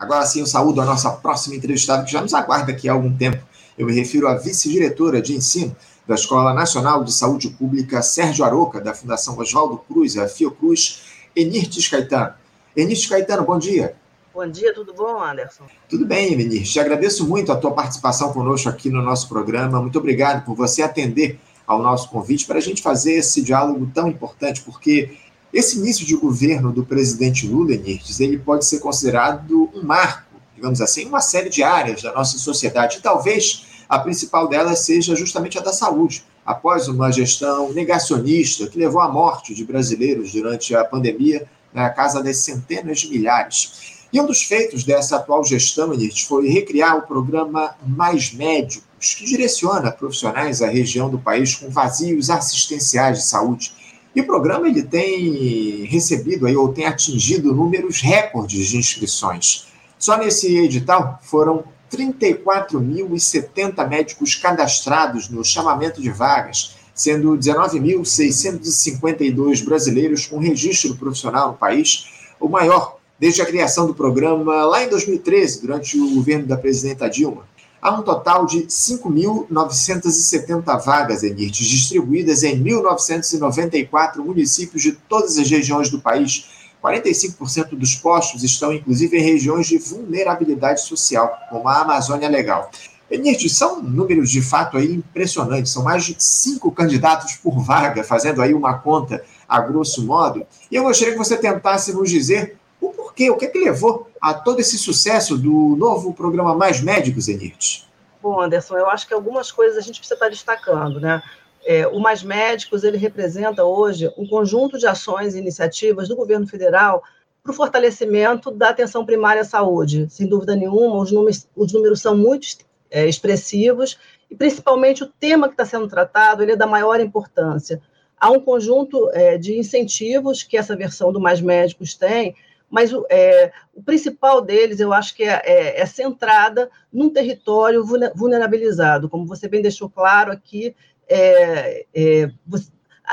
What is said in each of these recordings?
Agora sim, eu saúdo a nossa próxima entrevistada, que já nos aguarda aqui há algum tempo. Eu me refiro à vice-diretora de ensino da Escola Nacional de Saúde Pública Sérgio Aroca, da Fundação Oswaldo Cruz, a Fiocruz, Enirtes Caetano. Enirtes Caetano, bom dia. Bom dia, tudo bom, Anderson? Tudo bem, Enirtes. Te agradeço muito a tua participação conosco aqui no nosso programa. Muito obrigado por você atender ao nosso convite para a gente fazer esse diálogo tão importante, porque esse início de governo do presidente Lula, Enirtes, ele pode ser considerado um marco, digamos assim, uma série de áreas da nossa sociedade. E talvez a principal delas seja justamente a da saúde. Após uma gestão negacionista que levou à morte de brasileiros durante a pandemia, na casa das centenas de milhares. E um dos feitos dessa atual gestão, Enirtes, foi recriar o programa Mais Médicos, que direciona profissionais à região do país com vazios assistenciais de saúde e o programa ele tem recebido aí, ou tem atingido números recordes de inscrições. Só nesse edital foram 34.070 médicos cadastrados no chamamento de vagas, sendo 19.652 brasileiros com registro profissional no país, o maior desde a criação do programa lá em 2013, durante o governo da presidenta Dilma. Há um total de 5.970 vagas, Enirtes, distribuídas em 1.994 municípios de todas as regiões do país. 45% dos postos estão, inclusive, em regiões de vulnerabilidade social, como a Amazônia Legal. Enirtes, são números de fato aí impressionantes, são mais de cinco candidatos por vaga, fazendo aí uma conta a grosso modo. E eu gostaria que você tentasse nos dizer o porquê, o que é que levou a todo esse sucesso do novo programa Mais Médicos, Enirtes? Bom, Anderson, eu acho que algumas coisas a gente precisa estar destacando, né? É, o Mais Médicos, ele representa hoje um conjunto de ações e iniciativas do governo federal para o fortalecimento da atenção primária à saúde. Sem dúvida nenhuma, os números, os números são muito é, expressivos e, principalmente, o tema que está sendo tratado ele é da maior importância. Há um conjunto é, de incentivos que essa versão do Mais Médicos tem mas é, o principal deles, eu acho que é, é, é, centrada num território vulnerabilizado, como você bem deixou claro aqui, é, é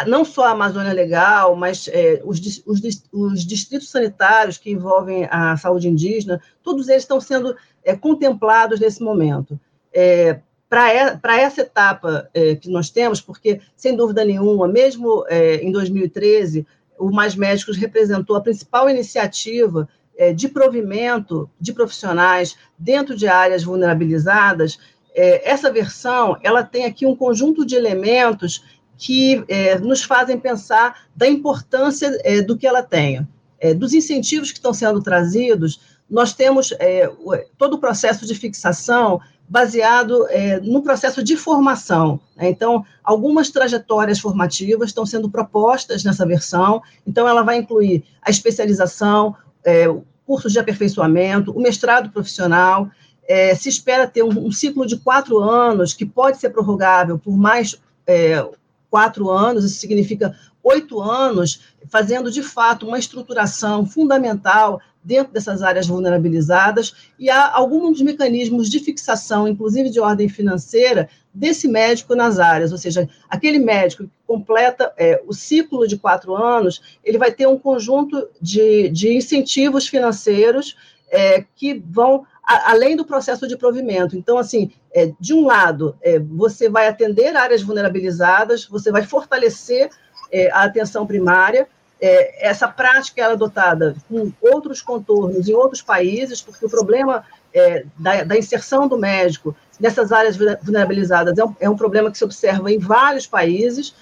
não só a Amazônia Legal, mas é, os, os, os, distritos sanitários que envolvem a saúde indígena, todos eles estão sendo é, contemplados nesse momento. Para essa etapa que nós temos, porque, sem dúvida nenhuma, mesmo em 2013, o Mais Médicos representou a principal iniciativa é, de provimento de profissionais dentro de áreas vulnerabilizadas. É, essa versão ela tem aqui um conjunto de elementos que é, nos fazem pensar da importância é, do que ela tem, é, dos incentivos que estão sendo trazidos. Nós temos é, todo o processo de fixação baseado é, no processo de formação. Né? Então, algumas trajetórias formativas estão sendo propostas nessa versão, então, ela vai incluir a especialização, é, cursos de aperfeiçoamento, o mestrado profissional. É, se espera ter um, um, ciclo de quatro anos, que pode ser prorrogável por mais é, quatro anos, isso significa oito anos, fazendo de fato uma estruturação fundamental dentro dessas áreas vulnerabilizadas, e há alguns mecanismos de fixação, inclusive de ordem financeira, desse médico nas áreas, ou seja, aquele médico que completa é, o ciclo de quatro anos, ele vai ter um conjunto de, de incentivos financeiros é, que vão a, além do processo de provimento. Então, assim, é, de um lado, é, você vai atender áreas vulnerabilizadas, você vai fortalecer é, a atenção primária, é, essa prática é adotada com outros contornos em outros países, porque o problema é, da, da, inserção do médico nessas áreas vulnerabilizadas é um, é um, problema que se observa em vários países.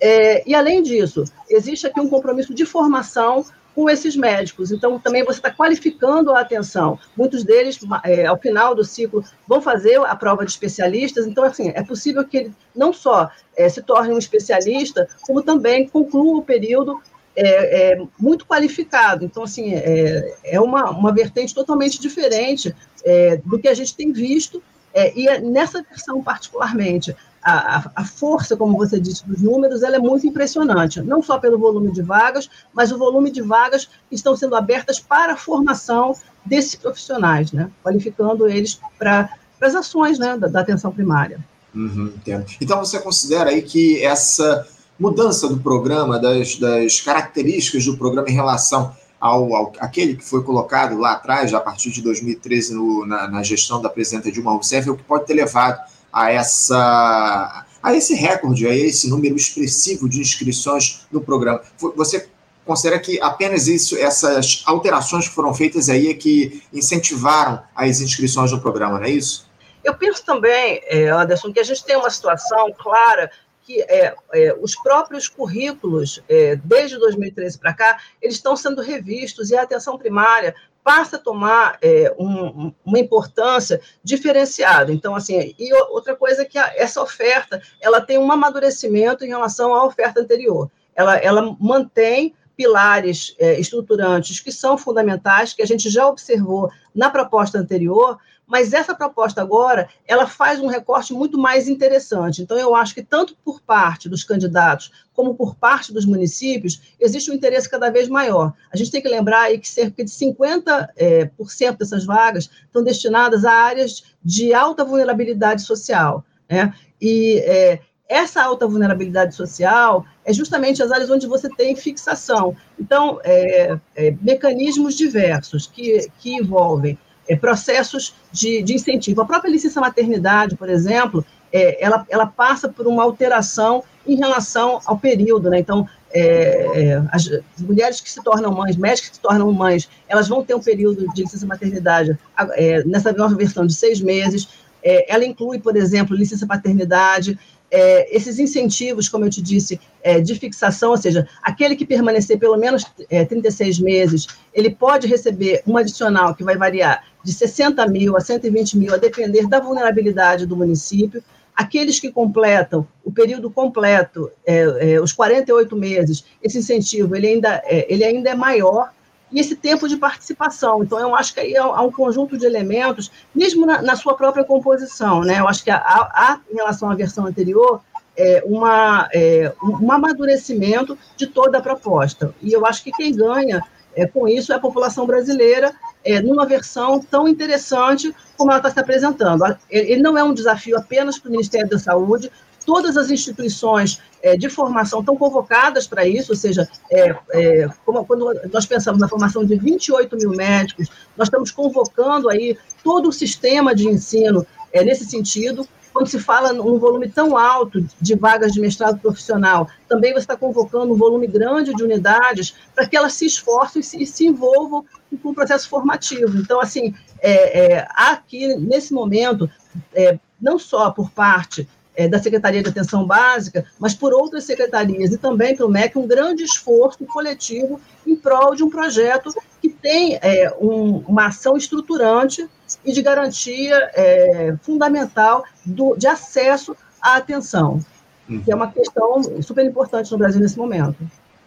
É, e, além disso, existe aqui um compromisso de formação com esses médicos. Então, também você está qualificando a atenção. Muitos deles, é, ao final do ciclo, vão fazer a prova de especialistas. Então, assim, é possível que ele não só é, se torne um especialista, como também conclua o período é, é, muito qualificado. Então, assim, é, é uma, uma vertente totalmente diferente é, do que a gente tem visto, é, e é nessa versão particularmente, a, a, força, como você disse, dos números, ela é muito impressionante, não só pelo volume de vagas, mas o volume de vagas que estão sendo abertas para a formação desses profissionais, né? qualificando eles para as ações né, da, da atenção primária. Uhum, entendo. Então, você considera aí que essa mudança do programa, das, das características do programa em relação ao, ao, aquele que foi colocado lá atrás, a partir de 2013, no, na, na, gestão da presidenta Dilma Rousseff, é o que pode ter levado a, essa, a esse recorde, a esse número expressivo de inscrições no programa. Você considera que apenas isso, essas alterações que foram feitas aí é que incentivaram as inscrições no programa, não é isso? Eu penso também, é, Anderson, que a gente tem uma situação clara que é, é, os próprios currículos, é, desde 2013 para cá, eles estão sendo revistos e a atenção primária passa a tomar é, um, uma importância diferenciada. Então, assim, e outra coisa é que a, essa oferta, ela tem um amadurecimento em relação à oferta anterior. Ela, ela mantém pilares é, estruturantes que são fundamentais, que a gente já observou na proposta anterior, mas essa proposta agora, ela faz um recorte muito mais interessante. Então, eu acho que tanto por parte dos candidatos como por parte dos municípios, existe um interesse cada vez maior. A gente tem que lembrar aí que cerca de 50% é, por cento dessas vagas estão destinadas a áreas de alta vulnerabilidade social. Né? E é, essa alta vulnerabilidade social é justamente as áreas onde você tem fixação. Então, é, é, mecanismos diversos que, que envolvem é, processos de, de, incentivo. A própria licença maternidade, por exemplo, é, ela, ela passa por uma alteração em relação ao período. Né? Então, é, é, as, mulheres que se tornam mães, médicas que se tornam mães, elas vão ter um período de licença maternidade nessa nova versão de seis meses. ela inclui, por exemplo, licença paternidade, é, esses incentivos, como eu te disse, é, de fixação, ou seja, aquele que permanecer pelo menos é, 36 meses, ele pode receber um adicional que vai variar de 60 mil a 120 mil, a depender da vulnerabilidade do município. Aqueles que completam o período completo, é, é, os 48 meses, esse incentivo ele ainda, é, ele ainda é maior e esse tempo de participação. Então, eu acho que aí há um conjunto de elementos, mesmo na, na sua própria composição, né? Eu acho que há, há em relação à versão anterior, é, uma, é, um amadurecimento de toda a proposta. E eu acho que quem ganha é, com isso é a população brasileira, é, numa versão tão interessante como ela está se apresentando. Ele não é um desafio apenas para o Ministério da Saúde, todas as instituições é, de formação estão convocadas para isso, ou seja, é, é, como, quando nós pensamos na formação de 28 mil médicos, nós estamos convocando aí todo o sistema de ensino é, nesse sentido. Quando se fala num volume tão alto de vagas de mestrado profissional, também você está convocando um volume grande de unidades para que elas se esforcem e se, e se envolvam com o processo formativo. Então, assim, é, é, aqui, nesse momento, não só por parte é, da Secretaria de Atenção Básica, mas por outras secretarias e também pelo MEC, um grande esforço coletivo em prol de um projeto que tem é, um, uma ação estruturante e de garantia é, fundamental do, de acesso à atenção, que é uma questão super importante no Brasil nesse momento.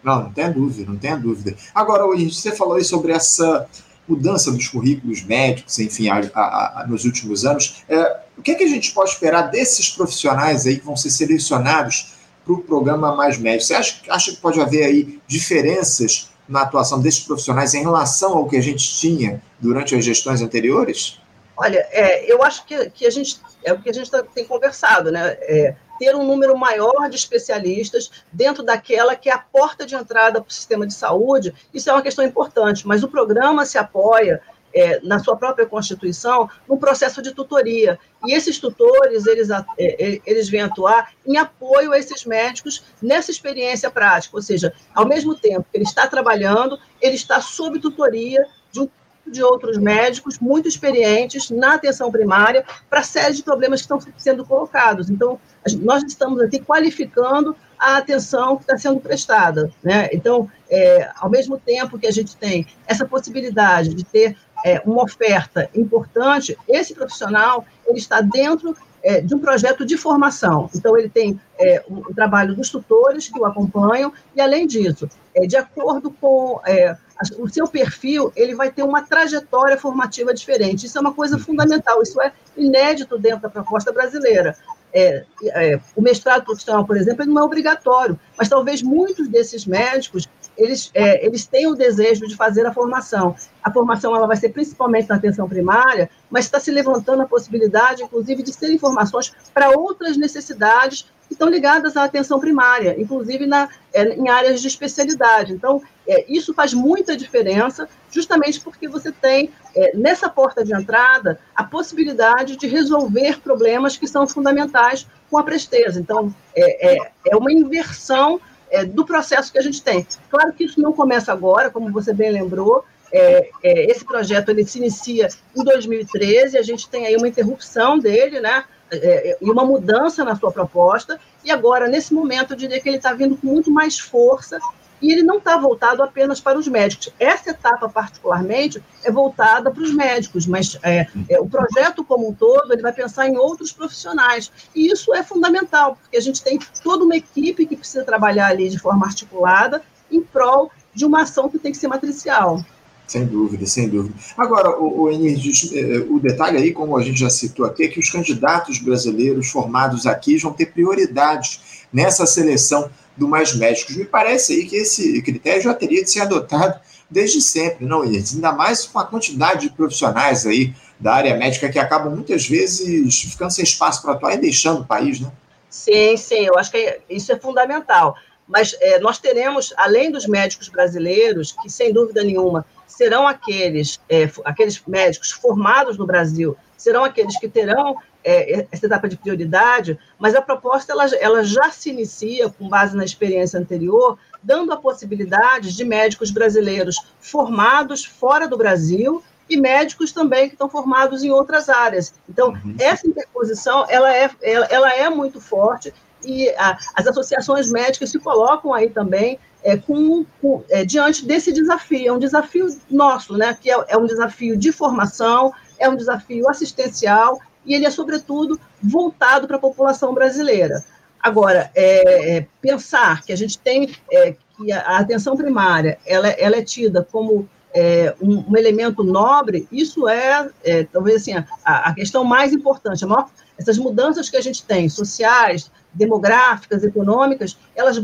Não, não tem dúvida, não tem dúvida. Agora, você falou aí sobre essa mudança dos currículos médicos, enfim, a, a, a, nos últimos anos. É, o que, é que a gente pode esperar desses profissionais aí que vão ser selecionados para o programa Mais Médico? Você acha, acha que pode haver aí diferenças na atuação desses profissionais em relação ao que a gente tinha durante as gestões anteriores? Olha, é, eu acho que, que a gente é o que a gente tá, tem conversado, né? É, ter um número maior de especialistas dentro daquela que é a porta de entrada para o sistema de saúde, isso é uma questão importante, mas o programa se apoia é, na sua própria Constituição, no processo de tutoria. E esses tutores, eles, é, é, eles vêm atuar em apoio a esses médicos nessa experiência prática, ou seja, ao mesmo tempo que ele está trabalhando, ele está sob tutoria de um de outros médicos muito experientes na atenção primária para a série de problemas que estão sendo colocados. Então, nós estamos aqui qualificando a atenção que está sendo prestada. Né? Então, é, ao mesmo tempo que a gente tem essa possibilidade de ter é, uma oferta importante, esse profissional ele está dentro é, de um projeto de formação. Então, ele tem é, o, trabalho dos tutores que o acompanham, e, além disso, é, de acordo com é, o seu perfil, ele vai ter uma trajetória formativa diferente. Isso é uma coisa fundamental, isso é inédito dentro da proposta brasileira. É, é, o mestrado profissional, por exemplo, não é obrigatório, mas talvez muitos desses médicos eles, é, eles têm o desejo de fazer a formação. A formação ela vai ser principalmente na atenção primária, mas está se levantando a possibilidade, inclusive, de ter informações para outras necessidades que estão ligadas à atenção primária, inclusive na, é, em áreas de especialidade. Então, é, isso faz muita diferença, justamente porque você tem, é, nessa porta de entrada, a possibilidade de resolver problemas que são fundamentais com a presteza. Então, é, é, é uma inversão é, do processo que a gente tem. Claro que isso não começa agora, como você bem lembrou, é, é, esse projeto ele se inicia em 2013, a gente tem aí uma interrupção dele, né? É, e uma mudança na sua proposta, e agora, nesse momento, eu diria que ele está vindo com muito mais força e ele não está voltado apenas para os médicos. Essa etapa, particularmente, é voltada para os médicos, mas é, é, o projeto como um todo ele vai pensar em outros profissionais. E isso é fundamental, porque a gente tem toda uma equipe que precisa trabalhar ali de forma articulada em prol de uma ação que tem que ser matricial. Sem dúvida, sem dúvida. Agora, o, o, eh, o detalhe aí, como a gente já citou aqui, é que os candidatos brasileiros formados aqui vão ter prioridades nessa seleção do Mais Médicos. Me parece aí que esse critério já teria de ser adotado desde sempre, não, Iris? Ainda mais com a quantidade de profissionais aí da área médica que acabam muitas vezes ficando sem espaço para atuar e deixando o país, né? Sim, sim, eu acho que isso é fundamental. Mas é, nós teremos, além dos médicos brasileiros, que sem dúvida nenhuma serão aqueles, é, aqueles médicos formados no Brasil, serão aqueles que terão é, essa etapa de prioridade, mas a proposta ela, ela já se inicia, com base na experiência anterior, dando a possibilidade de médicos brasileiros formados fora do Brasil e médicos também que estão formados em outras áreas. Então, uhum. essa interposição ela é, ela, ela é muito forte e a, as associações médicas se colocam aí também é, com, com é, diante desse desafio. É um desafio nosso, né, que é, é um desafio de formação, é um desafio assistencial e ele é, sobretudo, voltado para a população brasileira. Agora, é, é, pensar que a gente tem é, que a atenção primária ela, ela é tida como é, um, um, elemento nobre, isso é, é talvez assim, a, a, questão mais importante. Maior, essas mudanças que a gente tem, sociais, demográficas, econômicas, elas,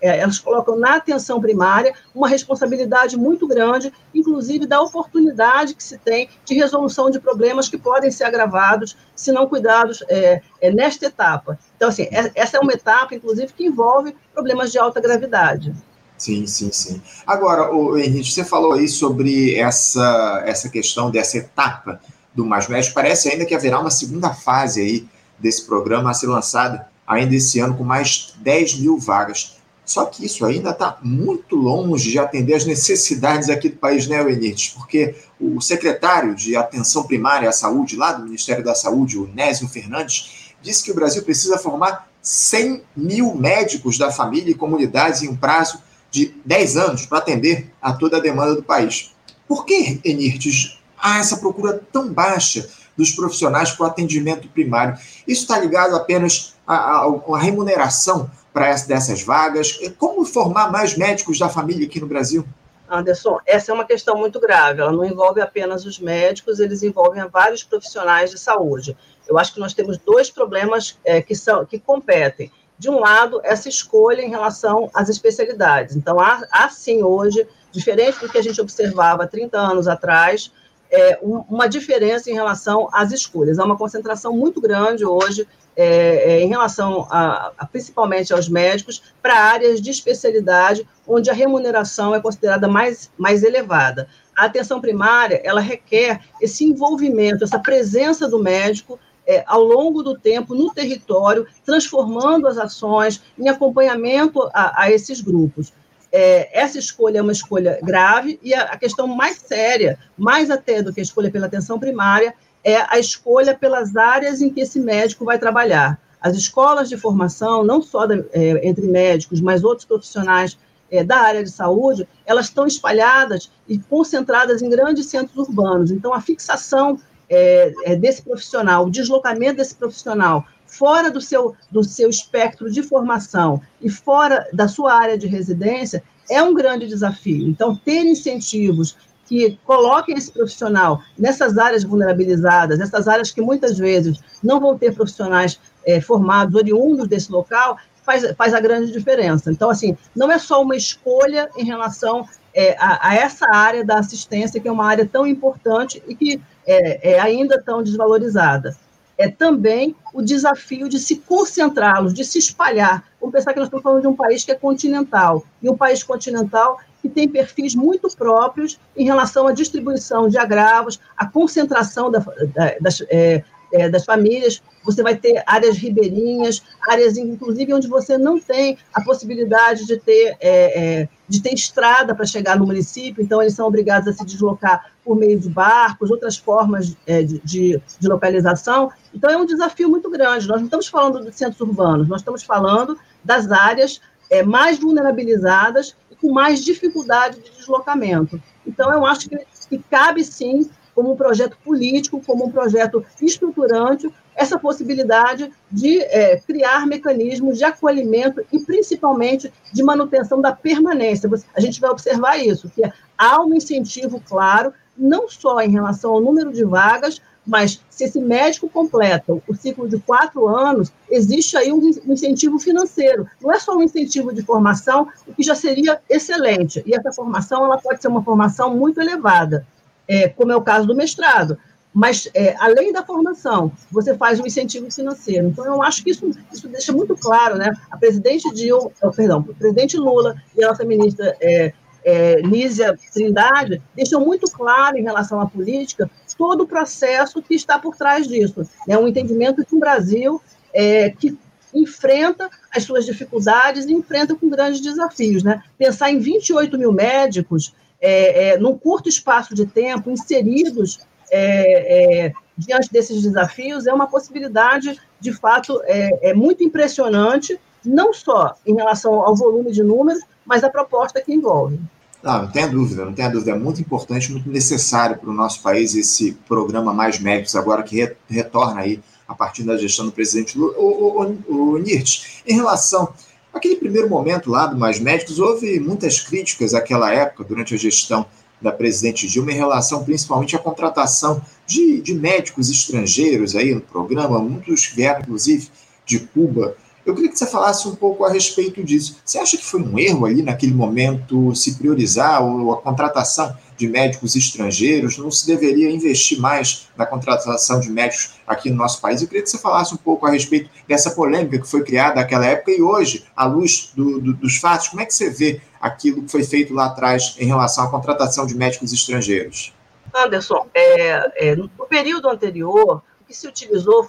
é, elas colocam na atenção primária uma responsabilidade muito grande, inclusive da oportunidade que se tem de resolução de problemas que podem ser agravados se não cuidados é, é, nesta etapa. Então, assim, é, essa é uma etapa, inclusive, que envolve problemas de alta gravidade. Sim, sim, sim. Agora, Henrique, você falou aí sobre essa, essa questão dessa etapa do Mais Médico. Parece ainda que haverá uma segunda fase aí desse programa a ser lançada ainda esse ano com mais 10 mil vagas. Só que isso ainda está muito longe de atender as necessidades aqui do país, né, Enirtes? Porque o secretário de Atenção Primária à Saúde, lá do Ministério da Saúde, o Nésio Fernandes, disse que o Brasil precisa formar 100 mil médicos da família e comunidades em um prazo de 10 anos para atender a toda a demanda do país. Por que, Enirtes, há essa procura tão baixa dos profissionais para o atendimento primário? Isso está ligado apenas a, a, a remuneração para essa, dessas vagas? Como formar mais médicos da família aqui no Brasil? Anderson, essa é uma questão muito grave. Ela não envolve apenas os médicos, eles envolvem vários profissionais de saúde. Eu acho que nós temos dois problemas é, que, são, que competem. De um lado, essa escolha em relação às especialidades. Então, há, há sim hoje, diferente do que a gente observava 30 anos atrás, é, um, uma diferença em relação às escolhas. Há uma concentração muito grande hoje é, é, em relação a, a, principalmente aos médicos, para áreas de especialidade onde a remuneração é considerada mais, mais elevada. A atenção primária, ela requer esse envolvimento, essa presença do médico é, ao longo do tempo no território, transformando as ações em acompanhamento a, a esses grupos. É, essa escolha é uma escolha grave e a, a questão mais séria, mais até do que a escolha pela atenção primária, é a escolha pelas áreas em que esse médico vai trabalhar. As escolas de formação, não só da, é, entre médicos, mas outros profissionais é, da área de saúde, elas estão espalhadas e concentradas em grandes centros urbanos. Então, a fixação é, é desse profissional, o deslocamento desse profissional fora do seu, do seu espectro de formação e fora da sua área de residência é um grande desafio. Então, ter incentivos que coloquem esse profissional nessas áreas vulnerabilizadas, nessas áreas que muitas vezes não vão ter profissionais é, formados, oriundos desse local, faz, faz a grande diferença. Então, assim, não é só uma escolha em relação é, a, a, essa área da assistência, que é uma área tão importante e que é, é ainda tão desvalorizada. É também o desafio de se concentrá-los, de se espalhar. Vamos pensar que nós estamos falando de um país que é continental, e um país continental que tem perfis muito próprios em relação à distribuição de agravos, a concentração da, da, das, é, é, das famílias, você vai ter áreas ribeirinhas, áreas, inclusive, onde você não tem a possibilidade de ter, é, é, de ter estrada para chegar no município, então eles são obrigados a se deslocar por meio de barcos, outras formas é, de, de, localização. Então, é um desafio muito grande. Nós não estamos falando de centros urbanos, nós estamos falando das áreas é, mais vulnerabilizadas e com mais dificuldade de deslocamento. Então, eu acho que, que cabe, sim, como um projeto político, como um projeto estruturante, essa possibilidade de é, criar mecanismos de acolhimento e, principalmente, de manutenção da permanência. A gente vai observar isso, que há um incentivo claro, não só em relação ao número de vagas, mas se esse médico completa o ciclo de quatro anos, existe aí um incentivo financeiro. Não é só um incentivo de formação, o que já seria excelente. E essa formação ela pode ser uma formação muito elevada é, como é o caso do mestrado. Mas, é, além da formação, você faz um incentivo financeiro. Então, eu acho que isso, isso deixa muito claro, né? A presidente Dil, oh, perdão, o presidente Lula e a nossa ministra é, é, Nízia Trindade deixam muito claro em relação à política todo o processo que está por trás disso. Né? um entendimento de um Brasil é, que enfrenta as suas dificuldades e enfrenta com grandes desafios. Né? Pensar em 28 mil médicos é, é, num curto espaço de tempo, inseridos é, é, diante desses desafios, é uma possibilidade, de fato, é, é, muito impressionante, não só em relação ao volume de números, mas a proposta que envolve. Não, não tenha dúvida, não tenha dúvida. É muito importante, muito necessário para o nosso país esse programa Mais Médicos, agora que retorna aí a partir da gestão do presidente Lula. O, o, o, o Nirt, em relação Aquele primeiro momento lá do Mais Médicos, houve muitas críticas naquela época, durante a gestão da presidente Dilma, em relação principalmente à contratação de, de médicos estrangeiros aí no programa, muitos vieram, inclusive, de Cuba eu queria que você falasse um pouco a respeito disso. Você acha que foi um erro ali naquele momento se priorizar a contratação de médicos estrangeiros? Não se deveria investir mais na contratação de médicos aqui no nosso país? Eu queria que você falasse um pouco a respeito dessa polêmica que foi criada naquela época e hoje, à luz do, do, dos fatos, como é que você vê aquilo que foi feito lá atrás em relação à contratação de médicos estrangeiros? Anderson, é, é, no período anterior, que se utilizou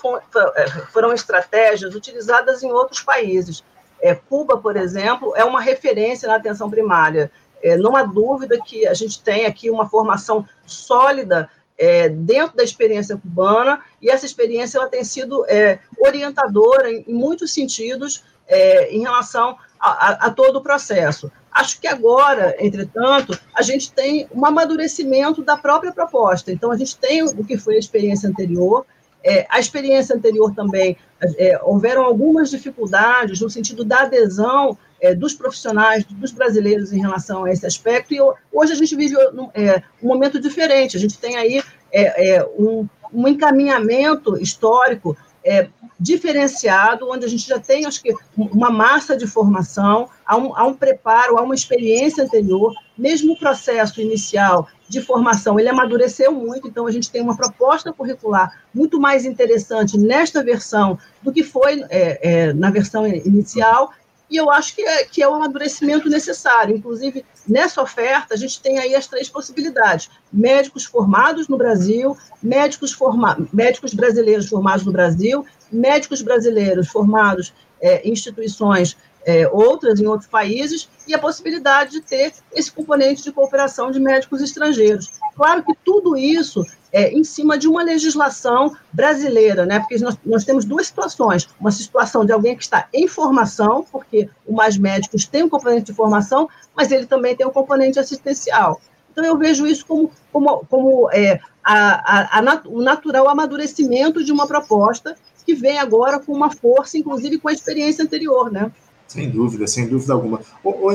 é, foram estratégias utilizadas em outros países. É, Cuba, por exemplo, é uma referência na atenção primária. É, não há dúvida que a gente tem aqui uma formação sólida dentro da experiência cubana, e essa experiência ela tem sido orientadora em, muitos sentidos em relação a, todo o processo. Acho que agora, entretanto, a gente tem um amadurecimento da própria proposta. Então, a gente tem o que foi a experiência anterior, é, a experiência anterior também, é, houveram algumas dificuldades no sentido da adesão é, dos profissionais, dos brasileiros em relação a esse aspecto, e hoje a gente vive é, um momento diferente, a gente tem aí é, é, um, um encaminhamento histórico diferenciado, onde a gente já tem, acho que, uma massa de formação, há um, há um preparo, há uma experiência anterior, mesmo o processo inicial de formação, ele amadureceu muito, então a gente tem uma proposta curricular muito mais interessante nesta versão do que foi é, é, na versão inicial, e eu acho que é, que é o amadurecimento necessário. Inclusive, nessa oferta, a gente tem aí as três possibilidades: médicos formados no Brasil, médicos, forma médicos brasileiros formados no Brasil, médicos brasileiros formados é, em instituições é, outras em outros países, e a possibilidade de ter esse componente de cooperação de médicos estrangeiros. Claro que tudo isso é em cima de uma legislação brasileira, né? porque nós, nós temos duas situações: uma situação de alguém que está em formação, porque o Mais Médicos tem um componente de formação, mas ele também tem um componente assistencial. Então, eu vejo isso como, como, como é, a, a, a, o natural amadurecimento de uma proposta que vem agora com uma força, inclusive com a experiência anterior, né? Sem dúvida, sem dúvida alguma.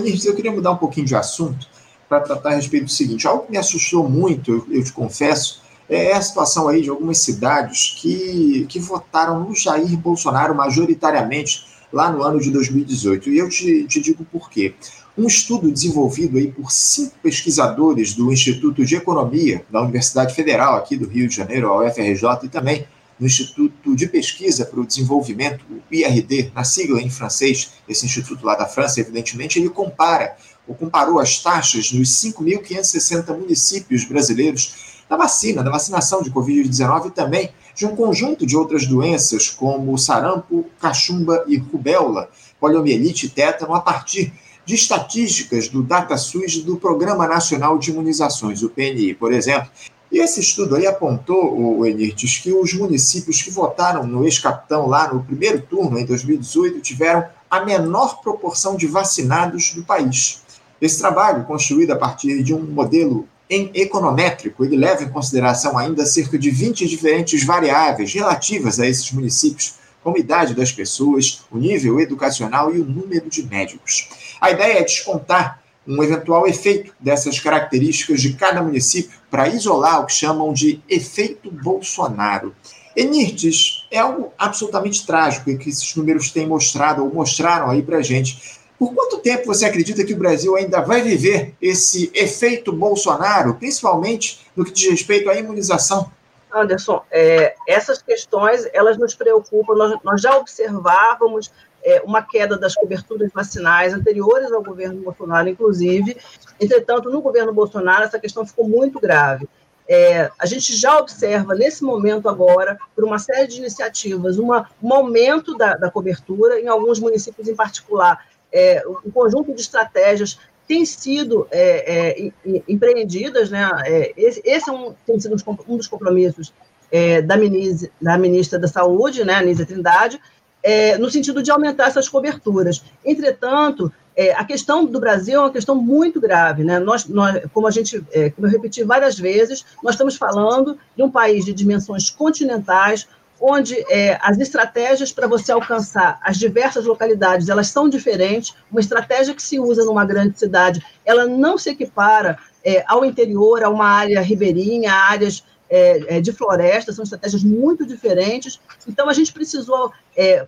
Nirdes, eu queria mudar um pouquinho de assunto para tratar a respeito do seguinte. Algo que me assustou muito, eu, eu te confesso, é a situação aí de algumas cidades que, que votaram no Jair Bolsonaro majoritariamente lá no ano de 2018. E eu te, te digo por quê. Um estudo desenvolvido aí por cinco pesquisadores do Instituto de Economia da Universidade Federal aqui do Rio de Janeiro, a UFRJ, e também no Instituto de Pesquisa para o Desenvolvimento, o IRD, na sigla em francês, esse instituto lá da França, evidentemente, ele compara ou comparou as taxas nos 5.560 municípios brasileiros da vacina, da vacinação de Covid-19 e também de um conjunto de outras doenças como sarampo, cachumba e rubéola, poliomielite e tétano, a partir de estatísticas do DataSUS do Programa Nacional de Imunizações, o PNI, por exemplo. E esse estudo aí apontou, o Enirtes, que os municípios que votaram no ex-capitão lá no primeiro turno, em 2018, tiveram a menor proporção de vacinados do país. Esse trabalho, construído a partir de um modelo em econométrico, ele leva em consideração ainda cerca de 20 diferentes variáveis relativas a esses municípios, como a idade das pessoas, o nível educacional e o número de médicos. A ideia é descontar um eventual efeito dessas características de cada município para isolar o que chamam de efeito Bolsonaro. Enirtes, é algo absolutamente trágico que esses números têm mostrado ou mostraram aí para a gente. Por quanto tempo você acredita que o Brasil ainda vai viver esse efeito Bolsonaro, principalmente no que diz respeito à imunização? Anderson, é, essas questões elas nos preocupam. Nós, nós já observávamos é, uma queda das coberturas vacinais anteriores ao governo Bolsonaro, inclusive. Entretanto, no governo Bolsonaro, essa questão ficou muito grave. É, a gente já observa, nesse momento agora, por uma série de iniciativas, uma, um aumento da, da cobertura, em alguns municípios em particular, é, um conjunto de estratégias tem sido é, é, empreendidas, né? É, esse, esse é um, tem sido um dos compromissos é, da, ministra, da ministra da Saúde, né, Anísia Trindade, é, no sentido de aumentar essas coberturas. Entretanto, a questão do Brasil é uma questão muito grave, né? Nós, nós como a gente, como eu repeti várias vezes, nós estamos falando de um país de dimensões continentais, onde é, as estratégias para você alcançar as diversas localidades elas são diferentes. Uma estratégia que se usa numa grande cidade, ela não se equipara é, ao interior, a uma área ribeirinha, a áreas é, é de floresta, são estratégias muito diferentes. Então, a gente precisou é,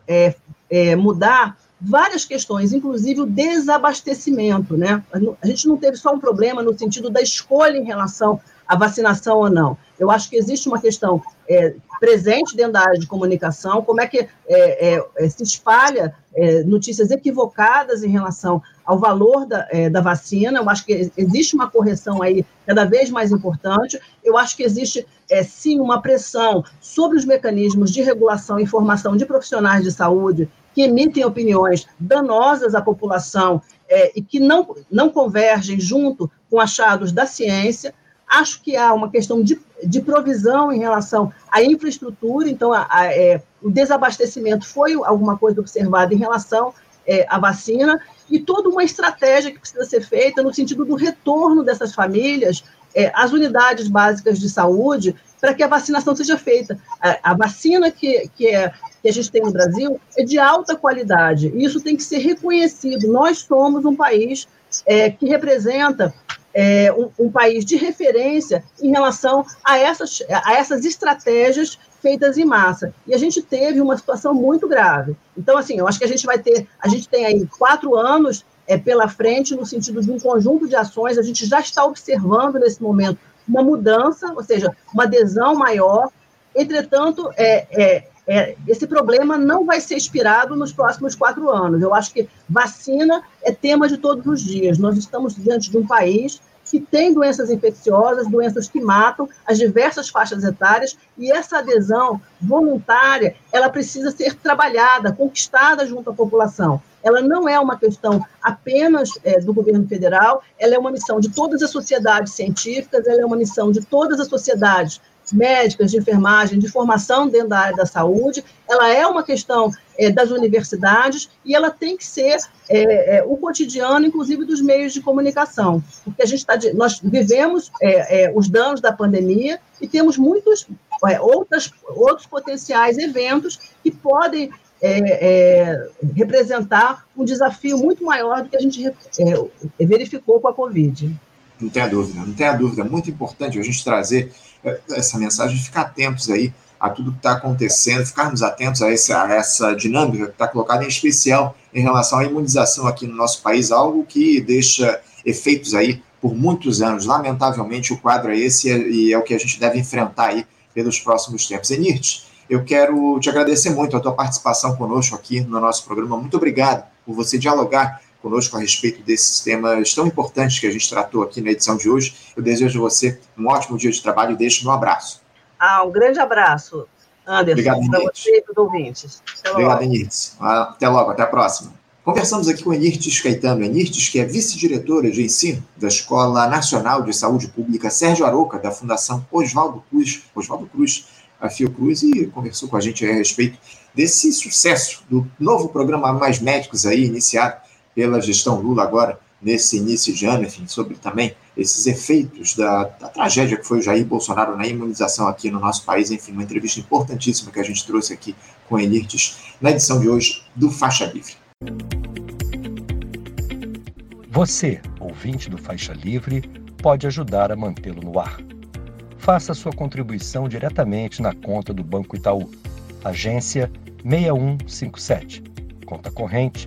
é, mudar várias questões, inclusive o desabastecimento. Né? A gente não teve só um problema no sentido da escolha em relação à vacinação ou não. Eu acho que existe uma questão é, presente dentro da área de comunicação, como é que é, é, é se espalha é, notícias equivocadas em relação ao valor da, é, da vacina. Eu acho que existe uma correção aí cada vez mais importante. Eu acho que existe, sim, uma pressão sobre os mecanismos de regulação e formação de profissionais de saúde que emitem opiniões danosas à população e que não, não convergem junto com achados da ciência. Acho que há uma questão de, de provisão em relação à infraestrutura, então a, a, é, o desabastecimento foi alguma coisa observada em relação é, à vacina, e toda uma estratégia que precisa ser feita no sentido do retorno dessas famílias é, às unidades básicas de saúde para que a vacinação seja feita. A, a vacina que, que, é, que a gente tem no Brasil é de alta qualidade, e isso tem que ser reconhecido. Nós somos um país é, que representa é, um, um, país de referência em relação a essas, a essas estratégias feitas em massa. E a gente teve uma situação muito grave. Então, assim, eu acho que a gente vai ter, a gente tem aí quatro anos é, pela frente no sentido de um conjunto de ações, a gente já está observando nesse momento uma mudança, ou seja, uma adesão maior. Entretanto, é, é, é, esse problema não vai ser expirado nos próximos quatro anos. Eu acho que vacina é tema de todos os dias. Nós estamos diante de um país que tem doenças infecciosas, doenças que matam as diversas faixas etárias, e essa adesão voluntária, ela precisa ser trabalhada, conquistada junto à população. Ela não é uma questão apenas é, do governo federal, ela é uma missão de todas as sociedades científicas, ela é uma missão de todas as sociedades médicas, de enfermagem, de formação dentro da área da saúde, ela é uma questão é, das universidades e ela tem que ser é, é, o cotidiano, inclusive dos meios de comunicação, porque a gente está, nós vivemos é, é, os danos da pandemia e temos muitos é, outras, outros potenciais eventos que podem representar um desafio muito maior do que a gente verificou com a Covid. Não tenha dúvida, não tenha dúvida. Muito importante a gente trazer essa mensagem, ficar atentos aí a tudo que está acontecendo, ficarmos atentos a essa, a essa dinâmica que está colocada, em especial em relação à imunização aqui no nosso país, algo que deixa efeitos aí por muitos anos. Lamentavelmente, o quadro é esse e é o que a gente deve enfrentar aí pelos próximos tempos. Enirtes, eu quero te agradecer muito a tua participação conosco aqui no nosso programa. Muito obrigado por você dialogar conosco a respeito desses temas tão importantes que a gente tratou aqui na edição de hoje. Eu desejo a você um ótimo dia de trabalho e deixo meu abraço. Ah, um grande abraço, Anderson, para você e para os ouvintes. Até Obrigado, Enirtes. Até logo, até a próxima. Conversamos aqui com Enirtes Caetano. Enirtes, que é vice-diretora de ensino da Escola Nacional de Saúde Pública Sérgio Aroca, da Fundação Oswaldo Cruz, Oswaldo Cruz, a Fiocruz, e conversou com a gente a respeito desse sucesso do novo programa Mais Médicos aí, iniciado pela gestão Lula agora, nesse início de ano, enfim, sobre também esses efeitos da, da, tragédia que foi o Jair Bolsonaro na imunização aqui no nosso país. Enfim, uma entrevista importantíssima que a gente trouxe aqui com a Enirtes na edição de hoje do Faixa Livre. Você, ouvinte do Faixa Livre, pode ajudar a mantê-lo no ar. Faça sua contribuição diretamente na conta do Banco Itaú, agência 6157, conta corrente